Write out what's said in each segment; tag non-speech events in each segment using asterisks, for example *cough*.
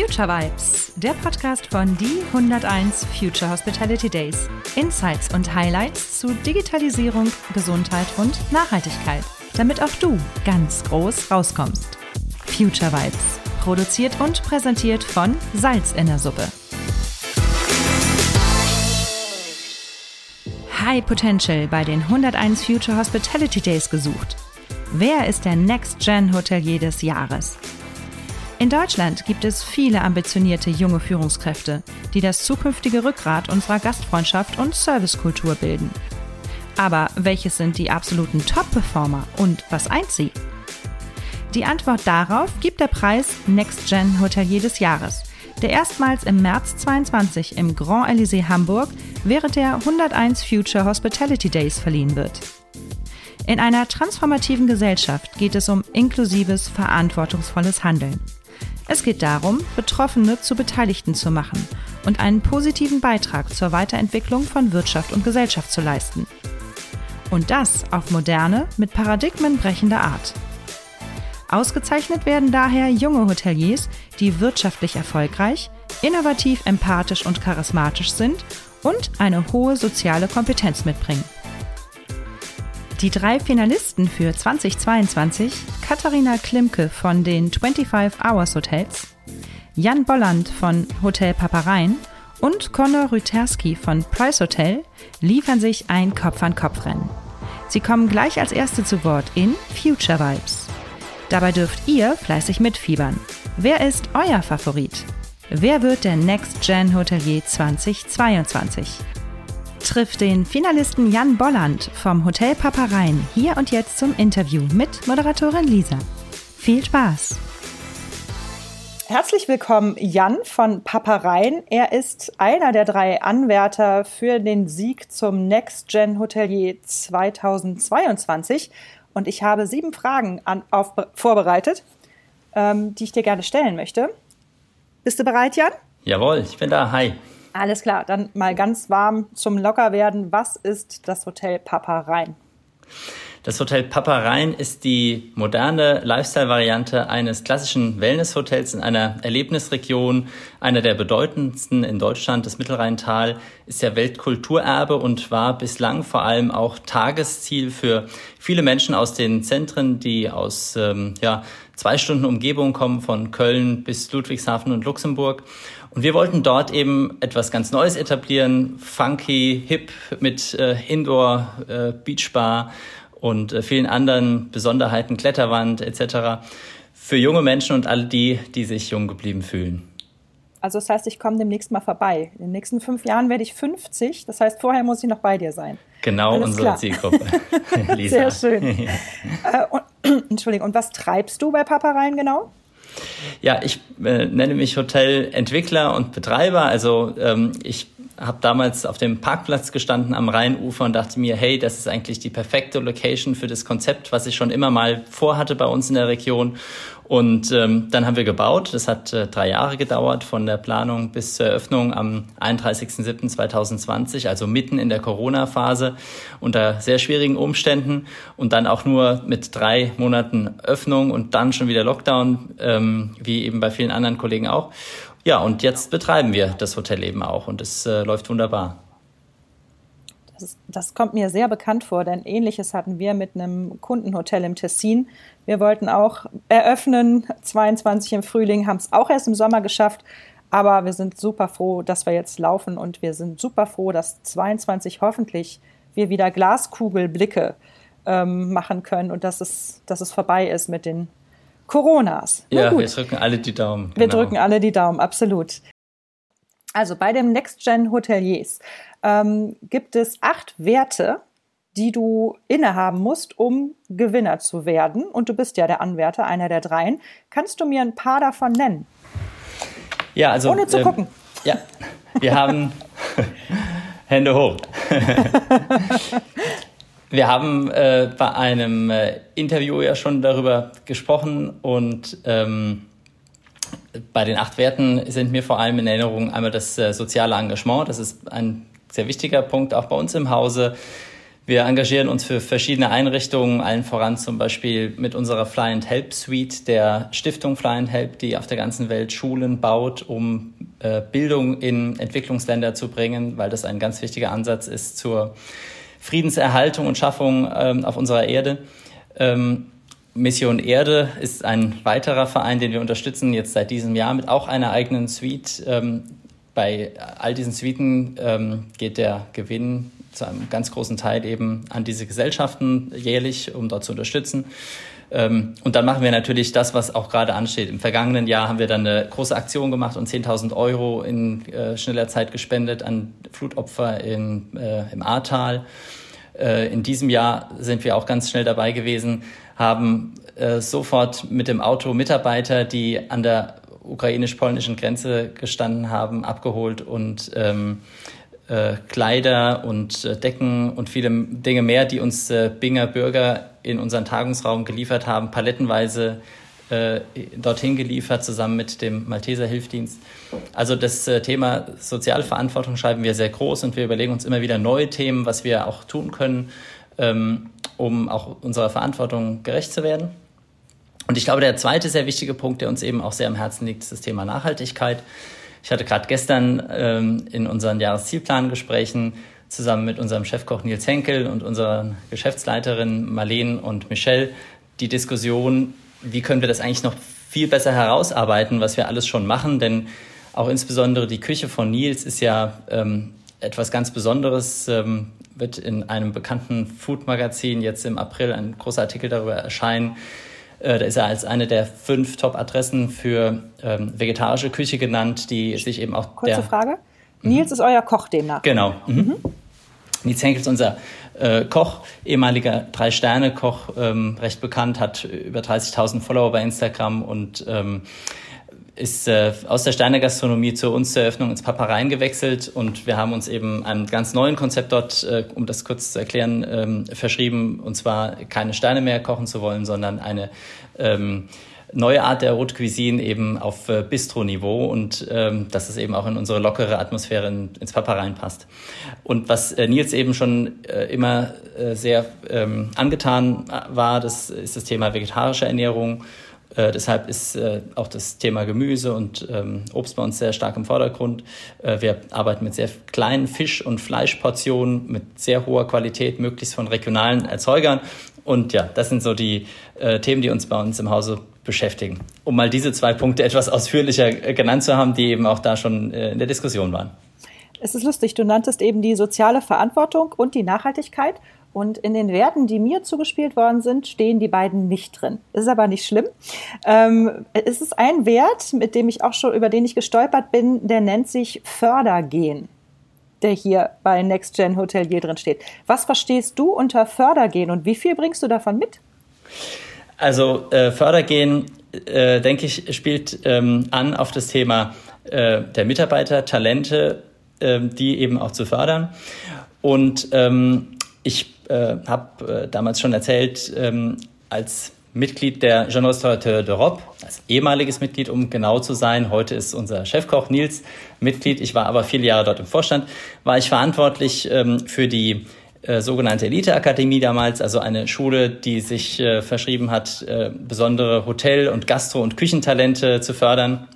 Future Vibes, der Podcast von die 101 Future Hospitality Days. Insights und Highlights zu Digitalisierung, Gesundheit und Nachhaltigkeit, damit auch du ganz groß rauskommst. Future Vibes, produziert und präsentiert von Salz in der Suppe. High Potential bei den 101 Future Hospitality Days gesucht. Wer ist der Next Gen Hotelier des Jahres? In Deutschland gibt es viele ambitionierte junge Führungskräfte, die das zukünftige Rückgrat unserer Gastfreundschaft und Servicekultur bilden. Aber welches sind die absoluten Top-Performer und was eint sie? Die Antwort darauf gibt der Preis Next Gen Hotelier des Jahres, der erstmals im März 22 im Grand Elysée Hamburg während der 101 Future Hospitality Days verliehen wird. In einer transformativen Gesellschaft geht es um inklusives, verantwortungsvolles Handeln. Es geht darum, Betroffene zu Beteiligten zu machen und einen positiven Beitrag zur Weiterentwicklung von Wirtschaft und Gesellschaft zu leisten. Und das auf moderne, mit Paradigmen brechender Art. Ausgezeichnet werden daher junge Hoteliers, die wirtschaftlich erfolgreich, innovativ, empathisch und charismatisch sind und eine hohe soziale Kompetenz mitbringen. Die drei Finalisten für 2022, Katharina Klimke von den 25 Hours Hotels, Jan Bolland von Hotel Paparein und Conor Rüterski von Price Hotel, liefern sich ein Kopf-an-Kopf-Rennen. Sie kommen gleich als Erste zu Wort in Future Vibes. Dabei dürft ihr fleißig mitfiebern. Wer ist euer Favorit? Wer wird der Next Gen Hotelier 2022? Trifft den Finalisten Jan Bolland vom Hotel Paparein hier und jetzt zum Interview mit Moderatorin Lisa. Viel Spaß! Herzlich willkommen, Jan von Paparein. Er ist einer der drei Anwärter für den Sieg zum Next Gen Hotelier 2022. Und ich habe sieben Fragen an, auf, vorbereitet, ähm, die ich dir gerne stellen möchte. Bist du bereit, Jan? Jawohl, ich bin da. Hi. Alles klar, dann mal ganz warm zum Lockerwerden. Was ist das Hotel Papa Rhein? Das Hotel Papa Rhein ist die moderne Lifestyle-Variante eines klassischen Wellness-Hotels in einer Erlebnisregion, einer der bedeutendsten in Deutschland. Das Mittelrheintal ist ja Weltkulturerbe und war bislang vor allem auch Tagesziel für viele Menschen aus den Zentren, die aus ähm, ja, zwei Stunden Umgebung kommen, von Köln bis Ludwigshafen und Luxemburg. Und wir wollten dort eben etwas ganz Neues etablieren, funky, hip mit äh, Indoor, äh, Beachbar und äh, vielen anderen Besonderheiten, Kletterwand etc. für junge Menschen und alle die, die sich jung geblieben fühlen. Also das heißt, ich komme demnächst mal vorbei. In den nächsten fünf Jahren werde ich 50. Das heißt, vorher muss ich noch bei dir sein. Genau Alles unsere klar. Zielgruppe. *laughs* Lisa. Sehr schön. *laughs* äh, und, *clears throat* Entschuldigung, und was treibst du bei Papa rein genau? Ja, ich äh, nenne mich Hotelentwickler und Betreiber. Also ähm, ich habe damals auf dem Parkplatz gestanden am Rheinufer und dachte mir, hey, das ist eigentlich die perfekte Location für das Konzept, was ich schon immer mal vorhatte bei uns in der Region. Und ähm, dann haben wir gebaut. Das hat äh, drei Jahre gedauert, von der Planung bis zur Eröffnung am 31.07.2020, also mitten in der Corona-Phase, unter sehr schwierigen Umständen und dann auch nur mit drei Monaten Öffnung und dann schon wieder Lockdown, ähm, wie eben bei vielen anderen Kollegen auch. Ja, und jetzt betreiben wir das Hotel eben auch und es äh, läuft wunderbar. Das, das, kommt mir sehr bekannt vor, denn ähnliches hatten wir mit einem Kundenhotel im Tessin. Wir wollten auch eröffnen, 22 im Frühling, haben es auch erst im Sommer geschafft. Aber wir sind super froh, dass wir jetzt laufen und wir sind super froh, dass 22 hoffentlich wir wieder Glaskugelblicke ähm, machen können und dass es, dass es vorbei ist mit den Coronas. Na ja, gut. wir drücken alle die Daumen. Wir genau. drücken alle die Daumen, absolut. Also bei den Next Gen Hoteliers ähm, gibt es acht Werte, die du innehaben musst, um Gewinner zu werden. Und du bist ja der Anwärter, einer der dreien. Kannst du mir ein paar davon nennen? Ja, also. Ohne zu ähm, gucken. Ja, wir haben *laughs* Hände hoch. *laughs* Wir haben äh, bei einem äh, Interview ja schon darüber gesprochen und ähm, bei den acht Werten sind mir vor allem in Erinnerung einmal das äh, soziale Engagement. Das ist ein sehr wichtiger Punkt auch bei uns im Hause. Wir engagieren uns für verschiedene Einrichtungen, allen voran zum Beispiel mit unserer Fly and Help Suite der Stiftung Fly and Help, die auf der ganzen Welt Schulen baut, um äh, Bildung in Entwicklungsländer zu bringen, weil das ein ganz wichtiger Ansatz ist zur Friedenserhaltung und Schaffung ähm, auf unserer Erde. Ähm, Mission Erde ist ein weiterer Verein, den wir unterstützen, jetzt seit diesem Jahr mit auch einer eigenen Suite. Ähm, bei all diesen Suiten ähm, geht der Gewinn zu einem ganz großen Teil eben an diese Gesellschaften jährlich, um dort zu unterstützen. Ähm, und dann machen wir natürlich das, was auch gerade ansteht. Im vergangenen Jahr haben wir dann eine große Aktion gemacht und 10.000 Euro in äh, schneller Zeit gespendet an Flutopfer in, äh, im Ahrtal. Äh, in diesem Jahr sind wir auch ganz schnell dabei gewesen, haben sofort mit dem Auto Mitarbeiter, die an der ukrainisch-polnischen Grenze gestanden haben, abgeholt und ähm, äh, Kleider und äh, Decken und viele Dinge mehr, die uns äh, Binger Bürger in unseren Tagungsraum geliefert haben, palettenweise äh, dorthin geliefert, zusammen mit dem Malteser Hilfdienst. Also das äh, Thema soziale Verantwortung schreiben wir sehr groß und wir überlegen uns immer wieder neue Themen, was wir auch tun können, ähm, um auch unserer Verantwortung gerecht zu werden. Und ich glaube, der zweite sehr wichtige Punkt, der uns eben auch sehr am Herzen liegt, ist das Thema Nachhaltigkeit. Ich hatte gerade gestern ähm, in unseren Jahreszielplangesprächen zusammen mit unserem Chefkoch Nils Henkel und unserer Geschäftsleiterin Marlene und Michelle die Diskussion, wie können wir das eigentlich noch viel besser herausarbeiten, was wir alles schon machen. Denn auch insbesondere die Küche von Nils ist ja ähm, etwas ganz Besonderes. Ähm, wird in einem bekannten Food-Magazin jetzt im April ein großer Artikel darüber erscheinen. Äh, da ist er als eine der fünf Top-Adressen für ähm, vegetarische Küche genannt, die sich eben auch. Kurze der, Frage. Nils mhm. ist euer Koch demnach. Genau. Mhm. Mhm. Nils Henkel ist unser äh, Koch, ehemaliger Drei-Sterne-Koch, ähm, recht bekannt, hat über 30.000 Follower bei Instagram und ähm, ist äh, aus der Steiner Gastronomie zu uns zur Eröffnung ins Papareien gewechselt und wir haben uns eben einem ganz neuen Konzept dort, äh, um das kurz zu erklären, ähm, verschrieben und zwar keine Steine mehr kochen zu wollen, sondern eine ähm, neue Art der Haute Cuisine eben auf äh, Bistro-Niveau und ähm, dass es eben auch in unsere lockere Atmosphäre in, ins Papa reinpasst. Und was äh, Nils eben schon äh, immer äh, sehr ähm, angetan war, das ist das Thema vegetarische Ernährung. Äh, deshalb ist äh, auch das Thema Gemüse und ähm, Obst bei uns sehr stark im Vordergrund. Äh, wir arbeiten mit sehr kleinen Fisch- und Fleischportionen mit sehr hoher Qualität, möglichst von regionalen Erzeugern. Und ja, das sind so die äh, Themen, die uns bei uns im Hause beschäftigen. Um mal diese zwei Punkte etwas ausführlicher äh, genannt zu haben, die eben auch da schon äh, in der Diskussion waren. Es ist lustig, du nanntest eben die soziale Verantwortung und die Nachhaltigkeit. Und in den Werten, die mir zugespielt worden sind, stehen die beiden nicht drin. Ist aber nicht schlimm. Ähm, es ist ein Wert, mit dem ich auch schon, über den ich gestolpert bin, der nennt sich Fördergehen, der hier bei Next Gen Hotelier drin steht. Was verstehst du unter Fördergehen und wie viel bringst du davon mit? Also äh, Fördergehen, äh, denke ich, spielt ähm, an auf das Thema äh, der Mitarbeiter, Talente, ähm, die eben auch zu fördern. Und ähm, ich äh, habe äh, damals schon erzählt, ähm, als Mitglied der Jeune Restaurateur d'Europe, als ehemaliges Mitglied, um genau zu sein. Heute ist unser Chefkoch Nils Mitglied. Ich war aber viele Jahre dort im Vorstand. War ich verantwortlich ähm, für die äh, sogenannte Elite-Akademie damals, also eine Schule, die sich äh, verschrieben hat, äh, besondere Hotel- und Gastro- und Küchentalente zu fördern.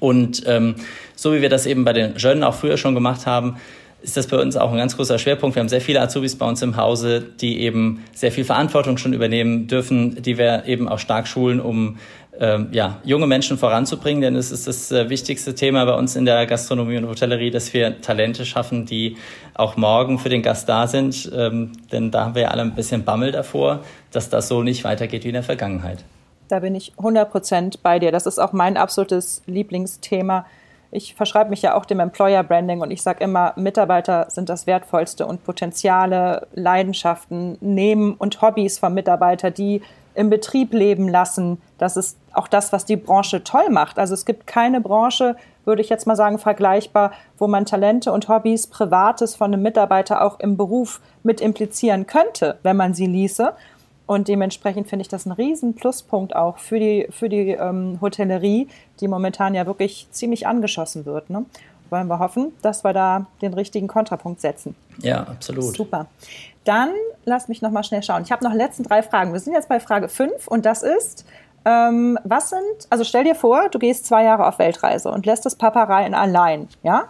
Und ähm, so wie wir das eben bei den Jeunes auch früher schon gemacht haben, ist das bei uns auch ein ganz großer Schwerpunkt. Wir haben sehr viele Azubis bei uns im Hause, die eben sehr viel Verantwortung schon übernehmen dürfen, die wir eben auch stark schulen, um ähm, ja, junge Menschen voranzubringen, denn es ist das äh, wichtigste Thema bei uns in der Gastronomie und Hotellerie, dass wir Talente schaffen, die auch morgen für den Gast da sind, ähm, denn da haben wir ja alle ein bisschen Bammel davor, dass das so nicht weitergeht wie in der Vergangenheit. Da bin ich 100 Prozent bei dir. Das ist auch mein absolutes Lieblingsthema. Ich verschreibe mich ja auch dem Employer Branding und ich sage immer, Mitarbeiter sind das Wertvollste und Potenziale, Leidenschaften, Nehmen und Hobbys von Mitarbeitern, die im Betrieb leben lassen. Das ist auch das, was die Branche toll macht. Also es gibt keine Branche, würde ich jetzt mal sagen, vergleichbar, wo man Talente und Hobbys, Privates von einem Mitarbeiter auch im Beruf mit implizieren könnte, wenn man sie ließe. Und dementsprechend finde ich das ein riesen Pluspunkt auch für die, für die ähm, Hotellerie, die momentan ja wirklich ziemlich angeschossen wird. Ne? wollen wir hoffen, dass wir da den richtigen Kontrapunkt setzen. Ja, absolut. Super. Dann lass mich noch mal schnell schauen. Ich habe noch letzten drei Fragen. Wir sind jetzt bei Frage 5 und das ist, ähm, was sind, also stell dir vor, du gehst zwei Jahre auf Weltreise und lässt das Papareien allein, ja?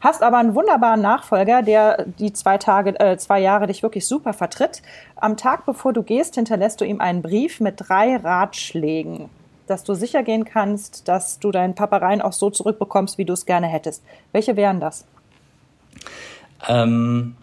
Hast aber einen wunderbaren Nachfolger, der die zwei Tage, äh, zwei Jahre dich wirklich super vertritt. Am Tag bevor du gehst, hinterlässt du ihm einen Brief mit drei Ratschlägen, dass du sicher gehen kannst, dass du deinen Papareien auch so zurückbekommst, wie du es gerne hättest. Welche wären das? Ähm,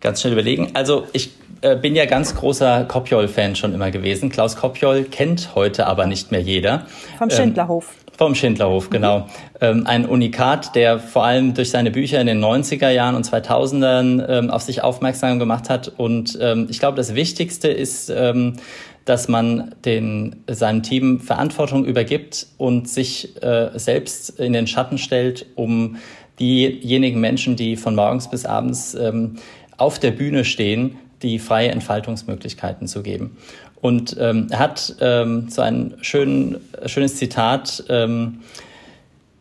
ganz schnell überlegen. Also ich äh, bin ja ganz großer Kopjol-Fan schon immer gewesen. Klaus Kopjol kennt heute aber nicht mehr jeder. Vom Schindlerhof. Ähm, vom Schindlerhof, genau. Mhm. Ähm, ein Unikat, der vor allem durch seine Bücher in den 90er Jahren und 2000ern ähm, auf sich aufmerksam gemacht hat. Und ähm, ich glaube, das Wichtigste ist, ähm, dass man den, seinem Team Verantwortung übergibt und sich äh, selbst in den Schatten stellt, um diejenigen Menschen, die von morgens bis abends ähm, auf der Bühne stehen, die freie Entfaltungsmöglichkeiten zu geben. Und ähm, er hat ähm, so ein schön, schönes Zitat ähm,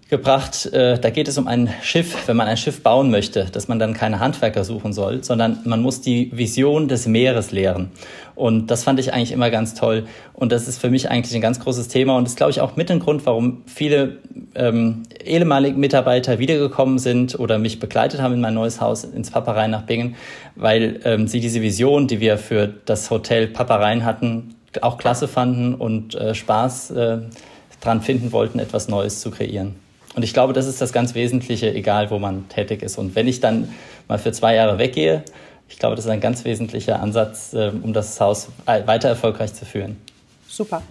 gebracht. Äh, da geht es um ein Schiff, wenn man ein Schiff bauen möchte, dass man dann keine Handwerker suchen soll, sondern man muss die Vision des Meeres lehren. Und das fand ich eigentlich immer ganz toll. Und das ist für mich eigentlich ein ganz großes Thema und ist, glaube ich, auch mit ein Grund, warum viele ähm, ehemalige Mitarbeiter wiedergekommen sind oder mich begleitet haben in mein neues Haus ins Paparein nach Bingen, weil ähm, sie diese Vision, die wir für das Hotel Paparein hatten, auch klasse fanden und äh, Spaß äh, dran finden wollten, etwas Neues zu kreieren. Und ich glaube, das ist das ganz Wesentliche, egal wo man tätig ist. Und wenn ich dann mal für zwei Jahre weggehe, ich glaube, das ist ein ganz wesentlicher Ansatz, ähm, um das Haus weiter erfolgreich zu führen. Super.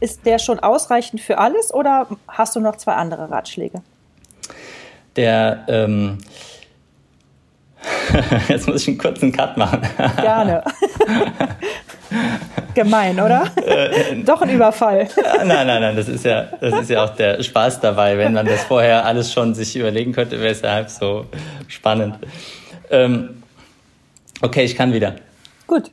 Ist der schon ausreichend für alles oder hast du noch zwei andere Ratschläge? Der, ähm, *laughs* jetzt muss ich einen kurzen Cut machen. Gerne. *laughs* Gemein, oder? Äh, Doch ein Überfall. nein, nein, nein, das ist ja, das ist ja auch der Spaß dabei. Wenn man das vorher alles schon sich überlegen könnte, wäre es ja halb so spannend. Ähm, okay, ich kann wieder. Gut.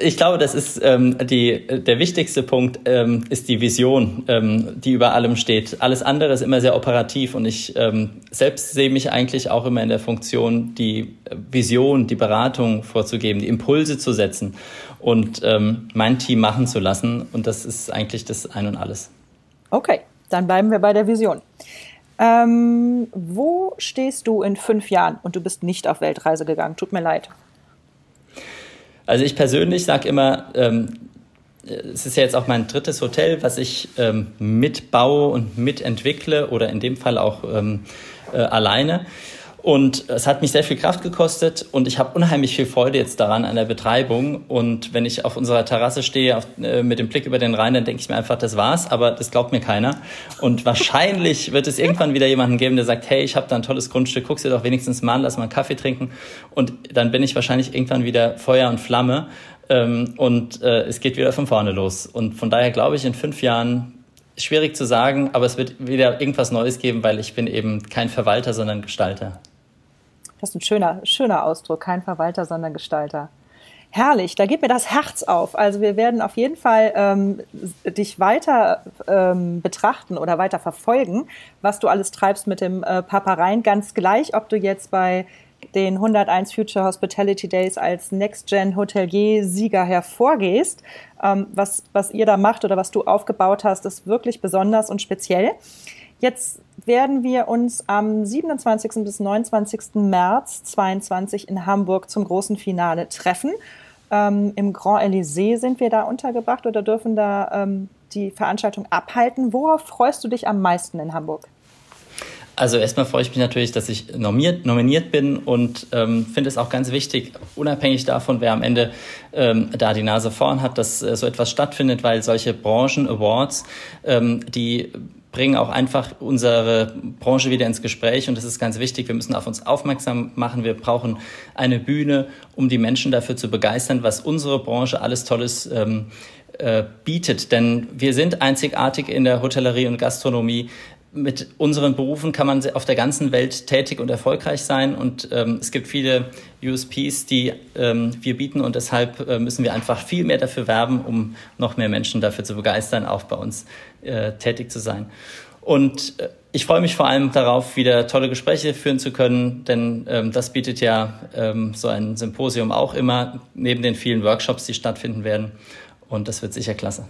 Ich glaube, das ist ähm, die, der wichtigste Punkt ähm, ist die Vision, ähm, die über allem steht. Alles andere ist immer sehr operativ und ich ähm, selbst sehe mich eigentlich auch immer in der Funktion, die Vision, die Beratung vorzugeben, die Impulse zu setzen und ähm, mein Team machen zu lassen. Und das ist eigentlich das Ein und Alles. Okay, dann bleiben wir bei der Vision. Ähm, wo stehst du in fünf Jahren und du bist nicht auf Weltreise gegangen? Tut mir leid. Also ich persönlich sage immer, ähm, es ist ja jetzt auch mein drittes Hotel, was ich ähm, mitbaue und mitentwickle oder in dem Fall auch ähm, äh, alleine. Und es hat mich sehr viel Kraft gekostet und ich habe unheimlich viel Freude jetzt daran an der Betreibung. Und wenn ich auf unserer Terrasse stehe auf, äh, mit dem Blick über den Rhein, dann denke ich mir einfach, das war's, aber das glaubt mir keiner. Und wahrscheinlich wird es irgendwann wieder jemanden geben, der sagt, hey, ich habe da ein tolles Grundstück, guck's dir doch wenigstens mal an, lass mal einen Kaffee trinken. Und dann bin ich wahrscheinlich irgendwann wieder Feuer und Flamme ähm, und äh, es geht wieder von vorne los. Und von daher glaube ich, in fünf Jahren schwierig zu sagen, aber es wird wieder irgendwas Neues geben, weil ich bin eben kein Verwalter, sondern Gestalter. Das ist ein schöner, schöner Ausdruck, kein Verwalter, sondern Gestalter. Herrlich, da geht mir das Herz auf. Also wir werden auf jeden Fall ähm, dich weiter ähm, betrachten oder weiter verfolgen, was du alles treibst mit dem äh, Papareien. Ganz gleich, ob du jetzt bei den 101 Future Hospitality Days als Next-Gen Hotelier-Sieger hervorgehst. Ähm, was, was ihr da macht oder was du aufgebaut hast, ist wirklich besonders und speziell. Jetzt werden wir uns am 27. bis 29. März 2022 in Hamburg zum großen Finale treffen. Ähm, Im Grand Elysée sind wir da untergebracht oder dürfen da ähm, die Veranstaltung abhalten. Worauf freust du dich am meisten in Hamburg? Also erstmal freue ich mich natürlich, dass ich nominiert, nominiert bin und ähm, finde es auch ganz wichtig, unabhängig davon, wer am Ende ähm, da die Nase vorn hat, dass äh, so etwas stattfindet, weil solche Branchen-Awards, ähm, die bringen auch einfach unsere Branche wieder ins Gespräch und das ist ganz wichtig. Wir müssen auf uns aufmerksam machen. Wir brauchen eine Bühne, um die Menschen dafür zu begeistern, was unsere Branche alles Tolles ähm, äh, bietet. Denn wir sind einzigartig in der Hotellerie und Gastronomie mit unseren Berufen kann man auf der ganzen Welt tätig und erfolgreich sein und ähm, es gibt viele USPs, die ähm, wir bieten und deshalb äh, müssen wir einfach viel mehr dafür werben, um noch mehr Menschen dafür zu begeistern, auch bei uns äh, tätig zu sein. Und äh, ich freue mich vor allem darauf, wieder tolle Gespräche führen zu können, denn ähm, das bietet ja ähm, so ein Symposium auch immer, neben den vielen Workshops, die stattfinden werden. Und das wird sicher klasse.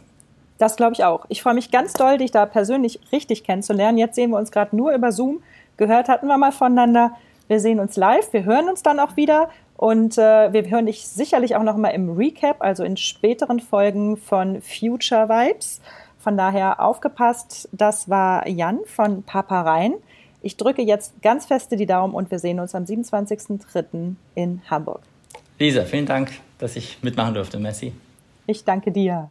Das glaube ich auch. Ich freue mich ganz doll, dich da persönlich richtig kennenzulernen. Jetzt sehen wir uns gerade nur über Zoom. Gehört hatten wir mal voneinander. Wir sehen uns live. Wir hören uns dann auch wieder. Und äh, wir hören dich sicherlich auch noch mal im Recap, also in späteren Folgen von Future Vibes. Von daher aufgepasst. Das war Jan von Papa Rhein. Ich drücke jetzt ganz feste die Daumen und wir sehen uns am 27.03. in Hamburg. Lisa, vielen Dank, dass ich mitmachen durfte. Messi. Ich danke dir.